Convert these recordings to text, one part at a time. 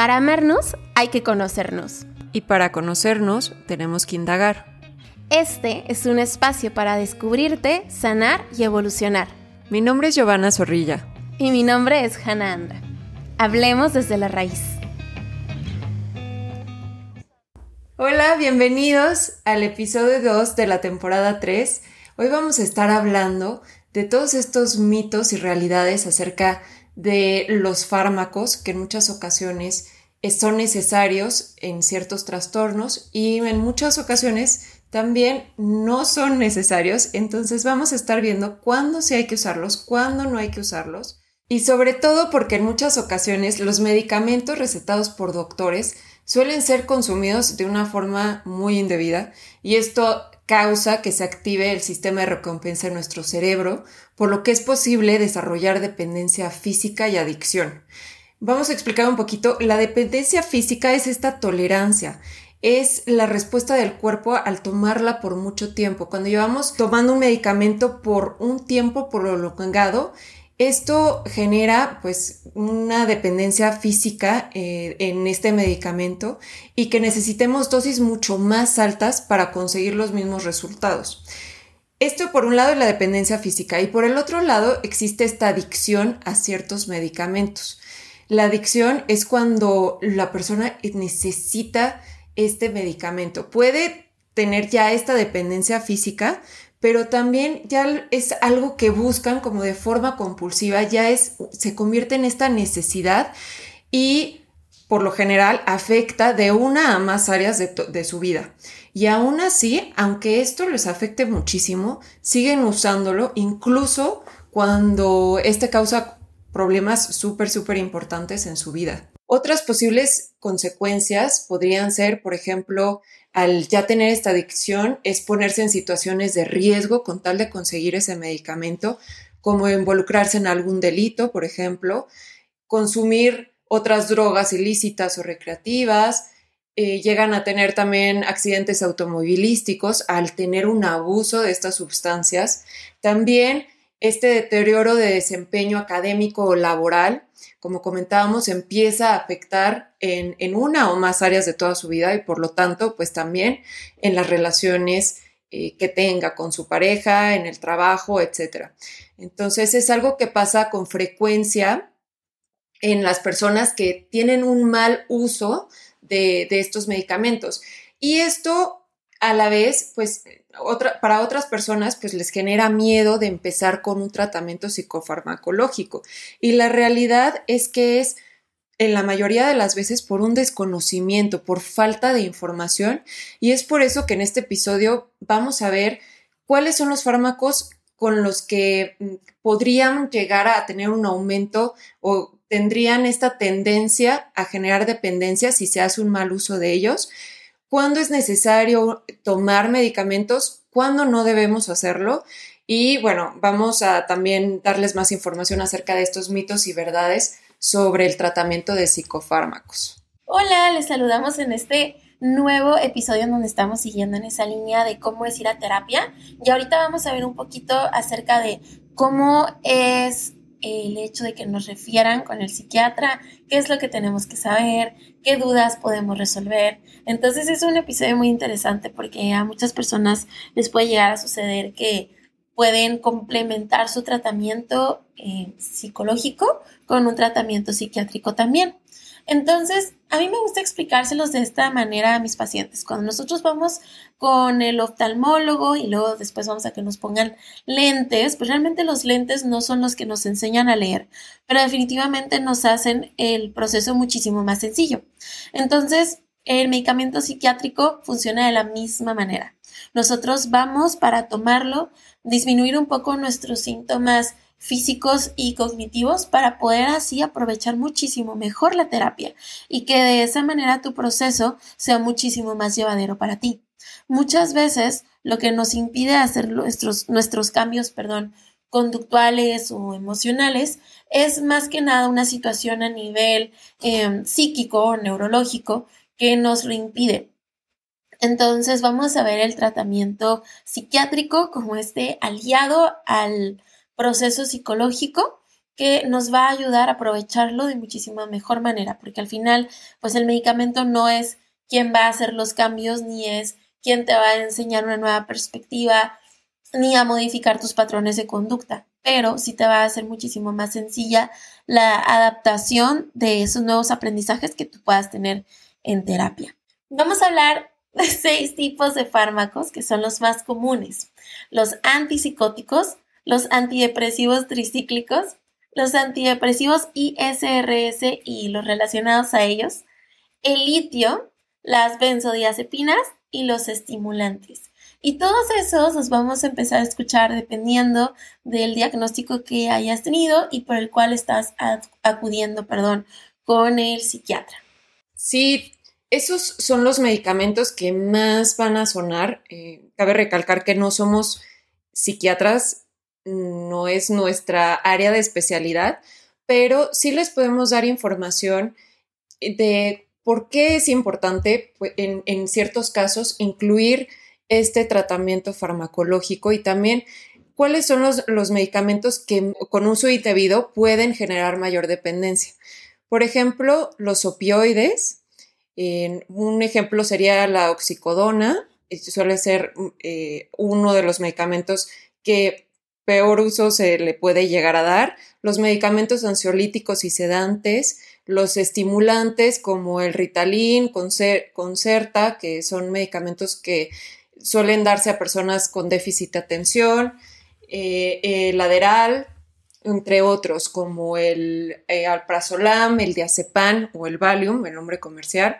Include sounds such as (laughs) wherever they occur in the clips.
Para amarnos hay que conocernos. Y para conocernos tenemos que indagar. Este es un espacio para descubrirte, sanar y evolucionar. Mi nombre es Giovanna Zorrilla. Y mi nombre es Hannah Andra. Hablemos desde la raíz. Hola, bienvenidos al episodio 2 de la temporada 3. Hoy vamos a estar hablando de todos estos mitos y realidades acerca de los fármacos que en muchas ocasiones son necesarios en ciertos trastornos y en muchas ocasiones también no son necesarios. Entonces vamos a estar viendo cuándo sí hay que usarlos, cuándo no hay que usarlos. Y sobre todo porque en muchas ocasiones los medicamentos recetados por doctores suelen ser consumidos de una forma muy indebida y esto causa que se active el sistema de recompensa en nuestro cerebro, por lo que es posible desarrollar dependencia física y adicción. Vamos a explicar un poquito. La dependencia física es esta tolerancia, es la respuesta del cuerpo al tomarla por mucho tiempo. Cuando llevamos tomando un medicamento por un tiempo prolongado, esto genera pues una dependencia física eh, en este medicamento y que necesitemos dosis mucho más altas para conseguir los mismos resultados. Esto por un lado es la dependencia física y por el otro lado existe esta adicción a ciertos medicamentos. La adicción es cuando la persona necesita este medicamento. Puede tener ya esta dependencia física, pero también ya es algo que buscan como de forma compulsiva, ya es, se convierte en esta necesidad y por lo general afecta de una a más áreas de, de su vida. Y aún así, aunque esto les afecte muchísimo, siguen usándolo incluso cuando este causa problemas súper, súper importantes en su vida. Otras posibles consecuencias podrían ser, por ejemplo, al ya tener esta adicción, es ponerse en situaciones de riesgo con tal de conseguir ese medicamento, como involucrarse en algún delito, por ejemplo, consumir otras drogas ilícitas o recreativas, eh, llegan a tener también accidentes automovilísticos al tener un abuso de estas sustancias. También este deterioro de desempeño académico o laboral, como comentábamos, empieza a afectar en, una o más áreas de toda su vida y por lo tanto, pues también en las relaciones eh, que tenga con su pareja, en el trabajo, etc. Entonces es algo que pasa con frecuencia en las personas que tienen un mal uso de, de estos medicamentos. Y esto a la vez, pues para otras personas pues les genera miedo de empezar con un tratamiento psicofarmacológico. Y la realidad es que es en la mayoría de las veces por un desconocimiento, por falta de información. Y es por eso que en este episodio vamos a ver cuáles son los fármacos con los que mm, podrían llegar a tener un aumento o tendrían esta tendencia a generar dependencia si se hace un mal uso de ellos cuándo es necesario tomar medicamentos, cuándo no debemos hacerlo. Y bueno, vamos a también darles más información acerca de estos mitos y verdades sobre el tratamiento de psicofármacos. Hola, les saludamos en este nuevo episodio en donde estamos siguiendo en esa línea de cómo es ir a terapia. Y ahorita vamos a ver un poquito acerca de cómo es el hecho de que nos refieran con el psiquiatra, qué es lo que tenemos que saber, qué dudas podemos resolver. Entonces es un episodio muy interesante porque a muchas personas les puede llegar a suceder que pueden complementar su tratamiento eh, psicológico con un tratamiento psiquiátrico también. Entonces, a mí me gusta explicárselos de esta manera a mis pacientes. Cuando nosotros vamos con el oftalmólogo y luego después vamos a que nos pongan lentes, pues realmente los lentes no son los que nos enseñan a leer, pero definitivamente nos hacen el proceso muchísimo más sencillo. Entonces, el medicamento psiquiátrico funciona de la misma manera. Nosotros vamos para tomarlo, disminuir un poco nuestros síntomas físicos y cognitivos para poder así aprovechar muchísimo mejor la terapia y que de esa manera tu proceso sea muchísimo más llevadero para ti. Muchas veces lo que nos impide hacer nuestros, nuestros cambios, perdón, conductuales o emocionales es más que nada una situación a nivel em, psíquico o neurológico que nos lo impide. Entonces vamos a ver el tratamiento psiquiátrico como este aliado al proceso psicológico que nos va a ayudar a aprovecharlo de muchísima mejor manera, porque al final, pues el medicamento no es quien va a hacer los cambios, ni es quien te va a enseñar una nueva perspectiva, ni a modificar tus patrones de conducta, pero sí te va a hacer muchísimo más sencilla la adaptación de esos nuevos aprendizajes que tú puedas tener en terapia. Vamos a hablar de (laughs) seis tipos de fármacos que son los más comunes. Los antipsicóticos, los antidepresivos tricíclicos, los antidepresivos ISRS y los relacionados a ellos, el litio, las benzodiazepinas y los estimulantes. Y todos esos los vamos a empezar a escuchar dependiendo del diagnóstico que hayas tenido y por el cual estás acudiendo, perdón, con el psiquiatra. Sí, esos son los medicamentos que más van a sonar. Eh, cabe recalcar que no somos psiquiatras, no es nuestra área de especialidad, pero sí les podemos dar información de por qué es importante pues, en, ciertos casos incluir este tratamiento farmacológico y también cuáles son los, los medicamentos que con uso indebido pueden generar mayor dependencia. Por ejemplo, los opioides, un ejemplo sería la oxicodona, suele ser eh, uno de los medicamentos que peor uso se le puede llegar a dar, los medicamentos ansiolíticos y sedantes, los estimulantes como el Ritalin, Concerta, que son medicamentos que suelen darse a personas con déficit de atención, eh, el Aderal, entre otros, como el eh, Alprazolam, el Diazepam o el Valium, el nombre comercial,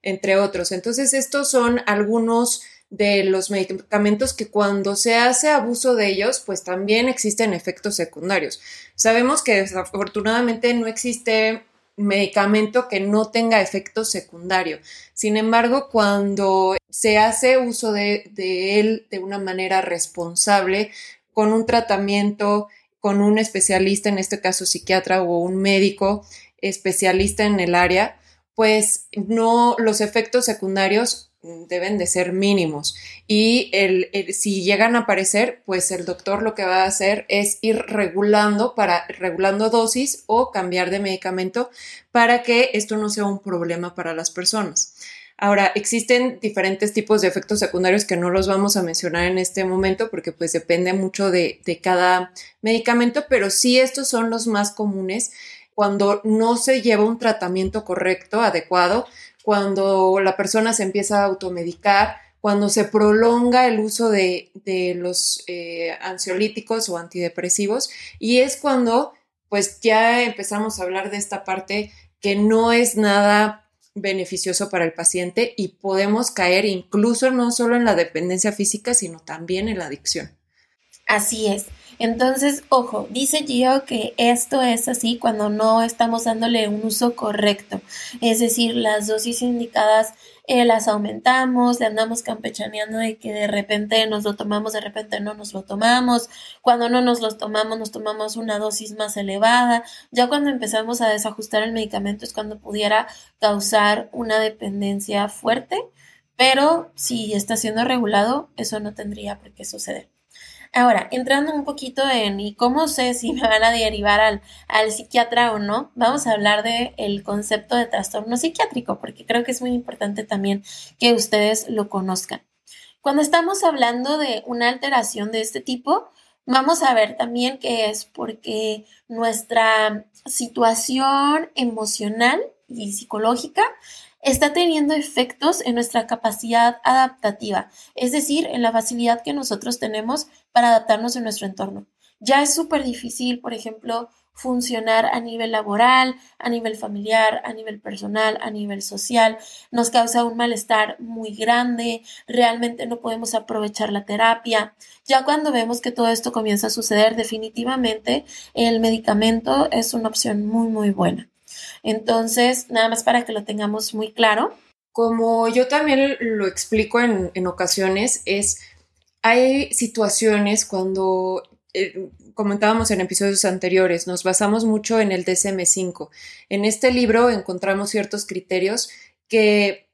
entre otros. Entonces, estos son algunos de los medicamentos que cuando se hace abuso de ellos, pues también existen efectos secundarios. Sabemos que desafortunadamente no existe medicamento que no tenga efecto secundario. Sin embargo, cuando se hace uso de, de él de una manera responsable, con un tratamiento, con un especialista, en este caso psiquiatra o un médico especialista en el área, pues no, los efectos secundarios deben de ser mínimos. Y el, si llegan a aparecer, pues el doctor lo que va a hacer es ir regulando para regulando dosis o cambiar de medicamento para que esto no sea un problema para las personas. Ahora, existen diferentes tipos de efectos secundarios que no los vamos a mencionar en este momento porque pues depende mucho de, de cada medicamento, pero sí estos son los más comunes cuando no se lleva un tratamiento correcto, adecuado, cuando la persona se empieza a automedicar, cuando se prolonga el uso de, los eh, ansiolíticos o antidepresivos y es cuando pues ya empezamos a hablar de esta parte que no es nada beneficioso para el paciente y podemos caer incluso no solo en la dependencia física, sino también en la adicción. Así es. Entonces, ojo, dice Gio que esto es así cuando no estamos dándole un uso correcto. Es decir, las dosis indicadas eh, las aumentamos, le andamos campechaneando de que de repente nos lo tomamos, de repente no nos lo tomamos. Cuando no nos lo tomamos, nos tomamos una dosis más elevada. Ya cuando empezamos a desajustar el medicamento es cuando pudiera causar una dependencia fuerte. Pero si está siendo regulado, eso no tendría por qué suceder. Ahora, entrando un poquito en y cómo sé si me van a derivar al, al psiquiatra o no, vamos a hablar del el concepto de trastorno psiquiátrico, porque creo que es muy importante también que ustedes lo conozcan. Cuando estamos hablando de una alteración de este tipo, vamos a ver también que es porque nuestra situación emocional y psicológica está teniendo efectos en nuestra capacidad adaptativa, es decir, en la facilidad que nosotros tenemos para adaptarnos en nuestro entorno. Ya es súper difícil, por ejemplo, funcionar a nivel laboral, a nivel familiar, a nivel personal, a nivel social. Nos causa un malestar muy grande, realmente no podemos aprovechar la terapia. Ya cuando vemos que todo esto comienza a suceder, definitivamente el medicamento es una opción muy, muy buena. Entonces, nada más para que lo tengamos muy claro. Como yo también lo explico en, ocasiones, es, hay situaciones cuando eh, comentábamos en episodios anteriores, nos basamos mucho en el DSM5. En este libro encontramos ciertos criterios que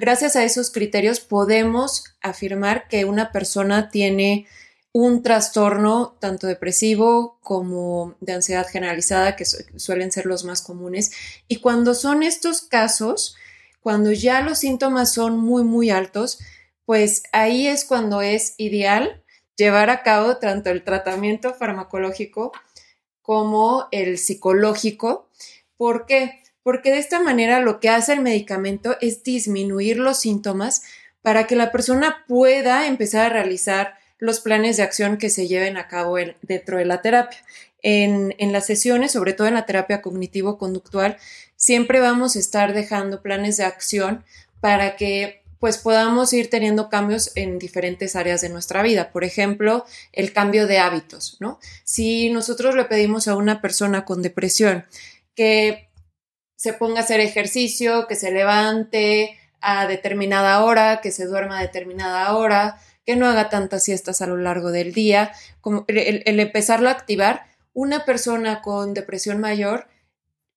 gracias a esos criterios podemos afirmar que una persona tiene un trastorno tanto depresivo como de ansiedad generalizada, que suelen ser los más comunes. Y cuando son estos casos, cuando ya los síntomas son muy, muy altos, pues ahí es cuando es ideal llevar a cabo tanto el tratamiento farmacológico como el psicológico. ¿Por qué? Porque de esta manera lo que hace el medicamento es disminuir los síntomas para que la persona pueda empezar a realizar los planes de acción que se lleven a cabo dentro de la terapia. En, en, las sesiones, sobre todo en la terapia cognitivo-conductual, siempre vamos a estar dejando planes de acción para que pues podamos ir teniendo cambios en diferentes áreas de nuestra vida. Por ejemplo, el cambio de hábitos, ¿no? Si nosotros le pedimos a una persona con depresión que se ponga a hacer ejercicio, que se levante a determinada hora, que se duerma a determinada hora, que no haga tantas siestas a lo largo del día, como el, el empezarlo a activar, una persona con depresión mayor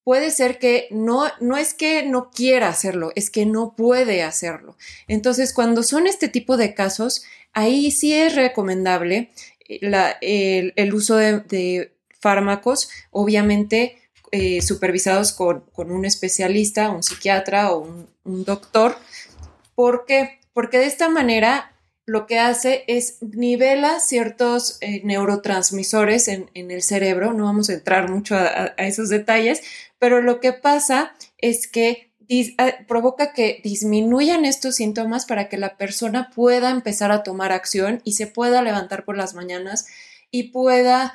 puede ser que no, no es que no quiera hacerlo, es que no puede hacerlo. Entonces, cuando son este tipo de casos, ahí sí es recomendable eh, el, uso de, fármacos, obviamente eh, supervisados con, un especialista, un psiquiatra o un, doctor. ¿Por qué? Porque de esta manera lo que hace es nivela ciertos eh, neurotransmisores en, el cerebro, no vamos a entrar mucho a, esos detalles, pero lo que pasa es que ah, provoca que disminuyan estos síntomas para que la persona pueda empezar a tomar acción y se pueda levantar por las mañanas y pueda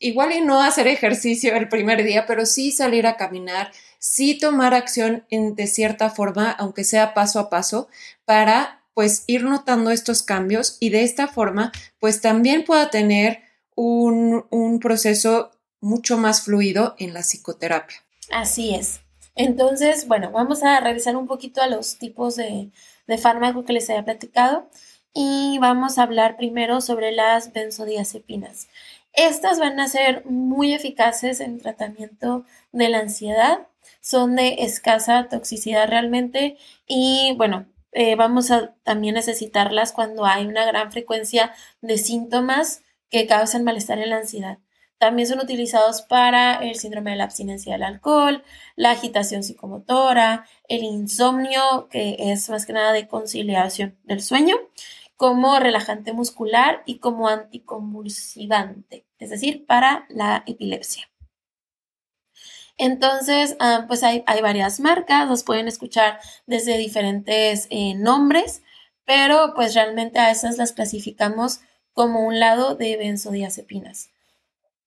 igual y no hacer (laughs) ejercicio el primer día, pero sí salir a caminar, sí tomar acción en, de cierta forma, aunque sea paso a paso, para pues ir notando estos cambios y de esta forma pues también pueda tener un, proceso mucho más fluido en la psicoterapia. Así es. Entonces, bueno, vamos a revisar un poquito a los tipos de, de fármaco que les había platicado y vamos a hablar primero sobre las benzodiazepinas. Estas van a ser muy eficaces en tratamiento de la ansiedad, son de escasa toxicidad realmente y bueno, eh, vamos a también necesitarlas cuando hay una gran frecuencia de síntomas que causan malestar en la ansiedad. También son utilizados para el síndrome de la abstinencia del alcohol, la agitación psicomotora, el insomnio, que es más que nada de conciliación del sueño, como relajante muscular y como anticonvulsivante, es decir, para la epilepsia. Entonces, ah, pues hay, varias marcas, los pueden escuchar desde diferentes eh, nombres, pero pues realmente a esas las clasificamos como un lado de benzodiazepinas.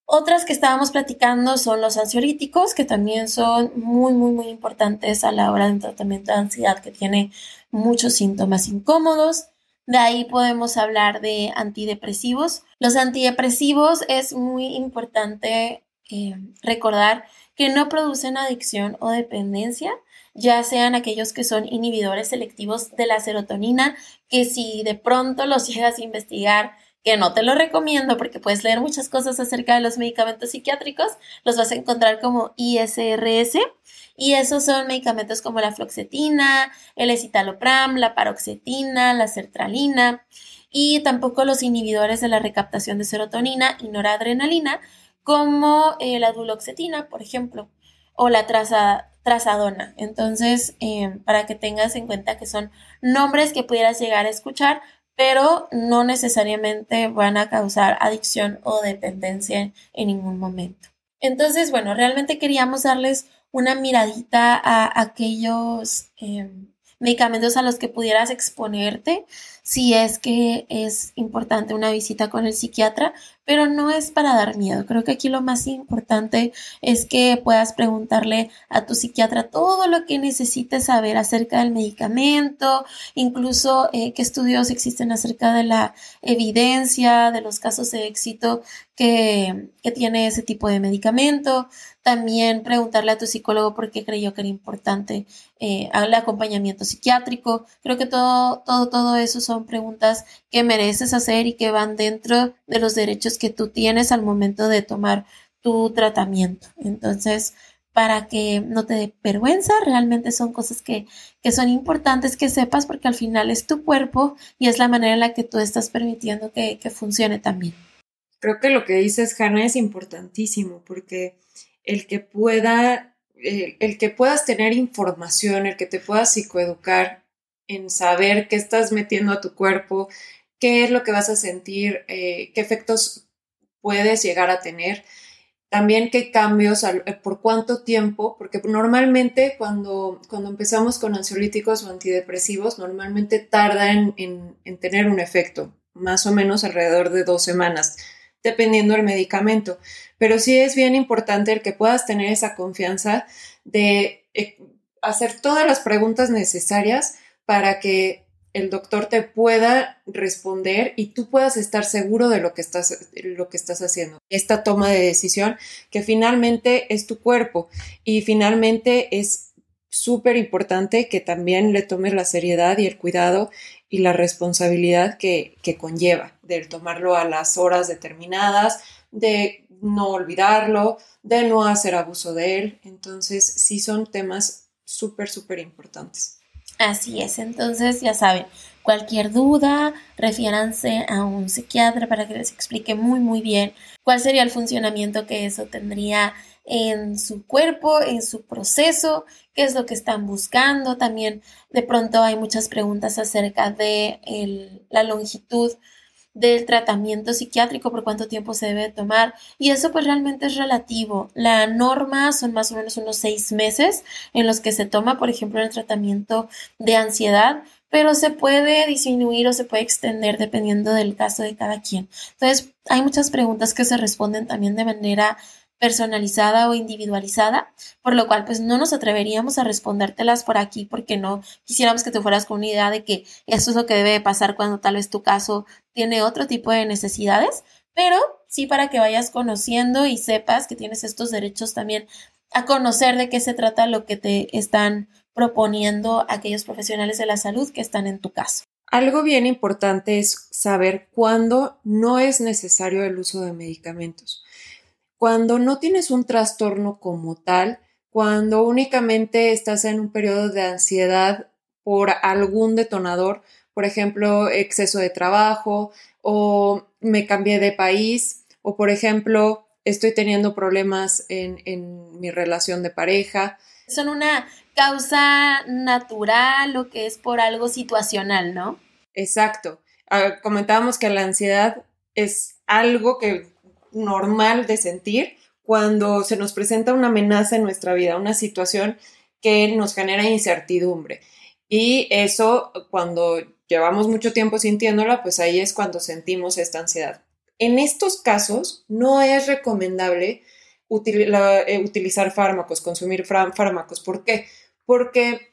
Otras que estábamos platicando son los ansiolíticos, que también son muy, muy, muy importantes a la hora del tratamiento de ansiedad, que tiene muchos síntomas incómodos. De ahí podemos hablar de antidepresivos. Los antidepresivos es muy importante eh, recordar que no producen adicción o dependencia, ya sean aquellos que son inhibidores selectivos de la serotonina, que si de pronto los (laughs) llegas a investigar, que no te lo recomiendo porque puedes leer muchas cosas acerca de los medicamentos psiquiátricos, los vas a encontrar como ISRS y esos son medicamentos como la floxetina, el escitalopram, la paroxetina, la sertralina. Y tampoco los inhibidores de la recaptación de serotonina y noradrenalina, como eh, la duloxetina, por ejemplo, o la trazadona. Entonces, eh, para que tengas en cuenta que son nombres que pudieras llegar a escuchar, pero no necesariamente van a causar adicción o dependencia en ningún momento. Entonces, bueno, realmente queríamos darles una miradita a aquellos eh, medicamentos a los que pudieras exponerte si es que es importante una visita con el psiquiatra, pero no es para dar miedo. Creo que aquí lo más importante es que puedas preguntarle a tu psiquiatra todo lo que necesites saber acerca del medicamento, incluso eh, qué estudios existen acerca de la evidencia, de los casos de éxito que, que tiene ese tipo de medicamento. También preguntarle a tu psicólogo por qué creyó que era importante eh, el acompañamiento psiquiátrico. Creo que todo, todo, todo eso son preguntas que mereces hacer y que van dentro de los derechos que tú tienes al momento de tomar tu tratamiento. Entonces, para que no te dé vergüenza, realmente son cosas que, que son importantes que sepas porque al final es tu cuerpo y es la manera en la que tú estás permitiendo que, que funcione también. Creo que lo que dices, Hanna, es importantísimo porque el que pueda, el, que puedas tener información, el que te puedas psicoeducar en saber qué estás metiendo a tu cuerpo, qué es lo que vas a sentir, eh, qué efectos puedes llegar a tener, también qué cambios, eh, por cuánto tiempo, porque normalmente cuando, cuando empezamos con ansiolíticos o antidepresivos, normalmente tarda en, en, tener un efecto, más o menos alrededor de dos semanas, dependiendo del medicamento. Pero sí es bien importante el que puedas tener esa confianza de eh, hacer todas las preguntas necesarias para que el doctor te pueda responder y tú puedas estar seguro de lo que estás, lo que estás haciendo. Esta toma de decisión que finalmente es tu cuerpo y finalmente es súper importante que también le tomes la seriedad y el cuidado y la responsabilidad que, que conlleva de tomarlo a las horas determinadas, de no olvidarlo, de no hacer abuso de él. Entonces, sí son temas súper, súper importantes. Así es, entonces ya saben, cualquier duda, refiéranse a un psiquiatra para que les explique muy muy bien cuál sería el funcionamiento que eso tendría en su cuerpo, en su proceso, qué es lo que están buscando. También de pronto hay muchas preguntas acerca de la longitud del tratamiento psiquiátrico, por cuánto tiempo se debe tomar. Y eso pues realmente es relativo. La norma son más o menos unos seis meses en los que se toma, por ejemplo, el tratamiento de ansiedad, pero se puede disminuir o se puede extender dependiendo del caso de cada quien. Entonces, hay muchas preguntas que se responden también de manera personalizada o individualizada, por lo cual pues no nos atreveríamos a respondértelas por aquí porque no quisiéramos que te fueras con una idea de que esto es lo que debe pasar cuando tal vez tu caso tiene otro tipo de necesidades, pero sí para que vayas conociendo y sepas que tienes estos derechos también a conocer de qué se trata lo que te están proponiendo aquellos profesionales de la salud que están en tu caso. Algo bien importante es saber cuándo no es necesario el uso de medicamentos cuando no tienes un trastorno como tal, cuando únicamente estás en un periodo de ansiedad por algún detonador, por ejemplo, exceso de trabajo o me cambié de país o, por ejemplo, estoy teniendo problemas en, mi relación de pareja. Son una causa natural o que es por algo situacional, ¿no? Exacto. Ah, comentábamos que la ansiedad es algo que normal de sentir cuando se nos presenta una amenaza en nuestra vida, una situación que nos genera incertidumbre. Y eso, cuando llevamos mucho tiempo sintiéndola, pues ahí es cuando sentimos esta ansiedad. En estos casos, no es recomendable eh, utilizar fármacos, consumir fármacos. ¿Por qué? Porque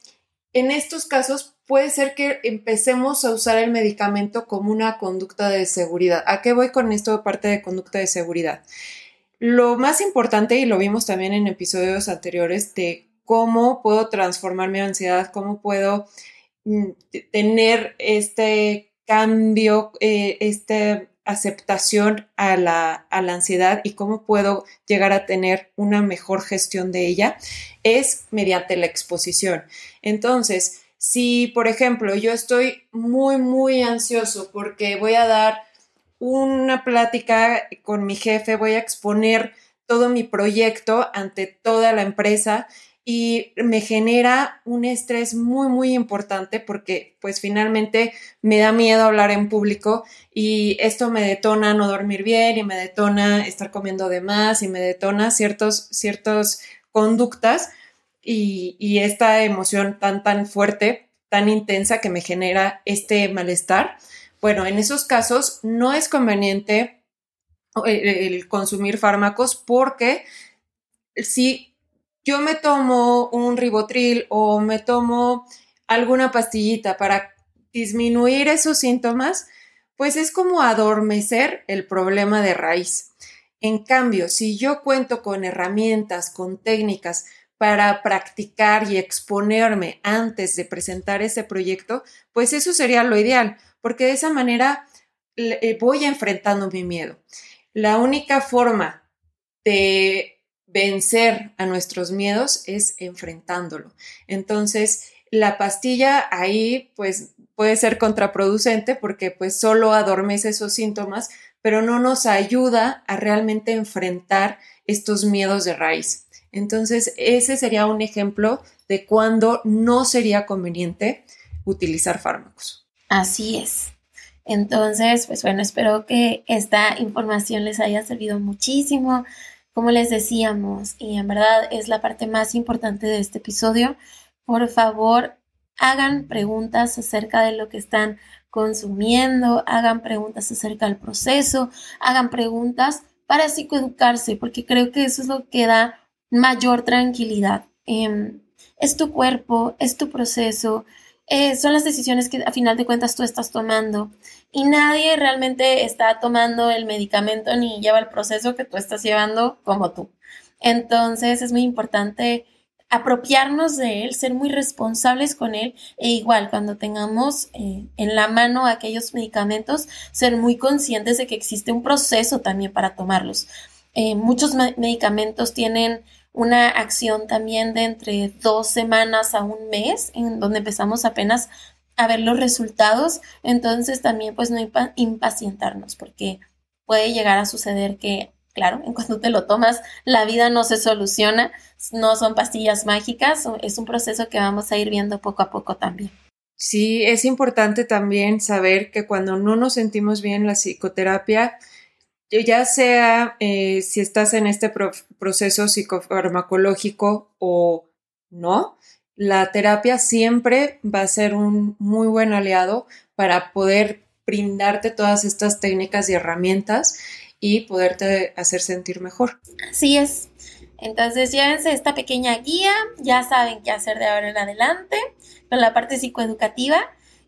en estos casos puede ser que empecemos a usar el medicamento como una conducta de seguridad. ¿A qué voy con esto de parte de conducta de seguridad? Lo más importante, y lo vimos también en episodios anteriores, de cómo puedo transformar mi ansiedad, cómo puedo mm, tener este cambio, eh, esta aceptación a la, a la ansiedad y cómo puedo llegar a tener una mejor gestión de ella, es mediante la exposición. Entonces, si, por ejemplo, yo estoy muy, muy ansioso porque voy a dar una plática con mi jefe, voy a exponer todo mi proyecto ante toda la empresa y me genera un estrés muy, muy importante porque pues finalmente me da miedo hablar en público y esto me detona no dormir bien y me detona estar comiendo de más y me detona ciertos, ciertos conductas y, esta emoción tan, tan fuerte, tan intensa que me genera este malestar. Bueno, en esos casos no es conveniente eh, el, consumir fármacos porque si yo me tomo un ribotril o me tomo alguna pastillita para disminuir esos síntomas, pues es como adormecer el problema de raíz. En cambio, si yo cuento con herramientas, con técnicas para practicar y exponerme antes de presentar ese proyecto, pues eso sería lo ideal, porque de esa manera eh, voy enfrentando mi miedo. La única forma de vencer a nuestros miedos es enfrentándolo. Entonces, la pastilla ahí pues puede ser contraproducente porque pues solo adormece esos síntomas, pero no nos ayuda a realmente enfrentar estos miedos de raíz. Entonces, ese sería un ejemplo de cuando no sería conveniente utilizar fármacos. Así es. Entonces, pues bueno, espero que esta información les haya servido muchísimo. Como les decíamos, y en verdad es la parte más importante de este episodio, por favor, hagan preguntas acerca de lo que están consumiendo, hagan preguntas acerca del proceso, hagan preguntas para psicoeducarse, porque creo que eso es lo que da mayor tranquilidad. Em, es tu cuerpo, es tu proceso, eh, son las decisiones que a final de cuentas tú estás tomando y nadie realmente está tomando el medicamento ni lleva el proceso que tú estás llevando como tú. Entonces es muy importante apropiarnos de él, ser muy responsables con él e igual cuando tengamos eh, en la mano aquellos medicamentos, ser muy conscientes de que existe un proceso también para tomarlos. Eh, muchos medicamentos tienen una acción también de entre dos semanas a un mes, en donde empezamos apenas a ver los resultados, entonces también pues no impacientarnos, porque puede llegar a suceder que Claro, en cuanto te lo tomas, la vida no se soluciona, no son pastillas mágicas, es un proceso que vamos a ir viendo poco a poco también. Sí, es importante también saber que cuando no nos sentimos bien la psicoterapia, ya sea eh, si estás en este proceso psicofarmacológico o no, la terapia siempre va a ser un muy buen aliado para poder brindarte todas estas técnicas y herramientas y poderte hacer sentir mejor. Así es. Entonces llévense esta pequeña guía, ya saben qué hacer de ahora en adelante con la parte psicoeducativa.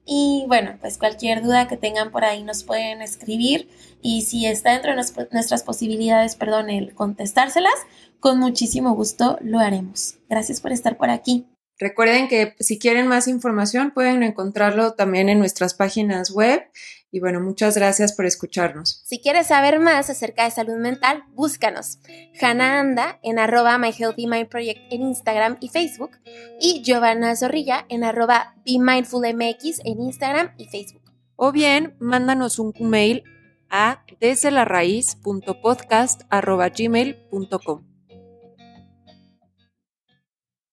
Y bueno, pues cualquier duda que tengan por ahí nos pueden escribir y si está dentro de nuestras posibilidades, perdón, el contestárselas, con muchísimo gusto lo haremos. Gracias por estar por aquí. Recuerden que si quieren más información pueden encontrarlo también en nuestras páginas web. Y bueno, muchas gracias por escucharnos. Si quieres saber más acerca de salud mental, búscanos. Hannah Anda en arroba My Healthy Mind Project en Instagram y Facebook. Y Giovanna Zorrilla en arroba Be Mindful MX en Instagram y Facebook. O bien, mándanos un mail a desde la raíz.podcast.gmail.com.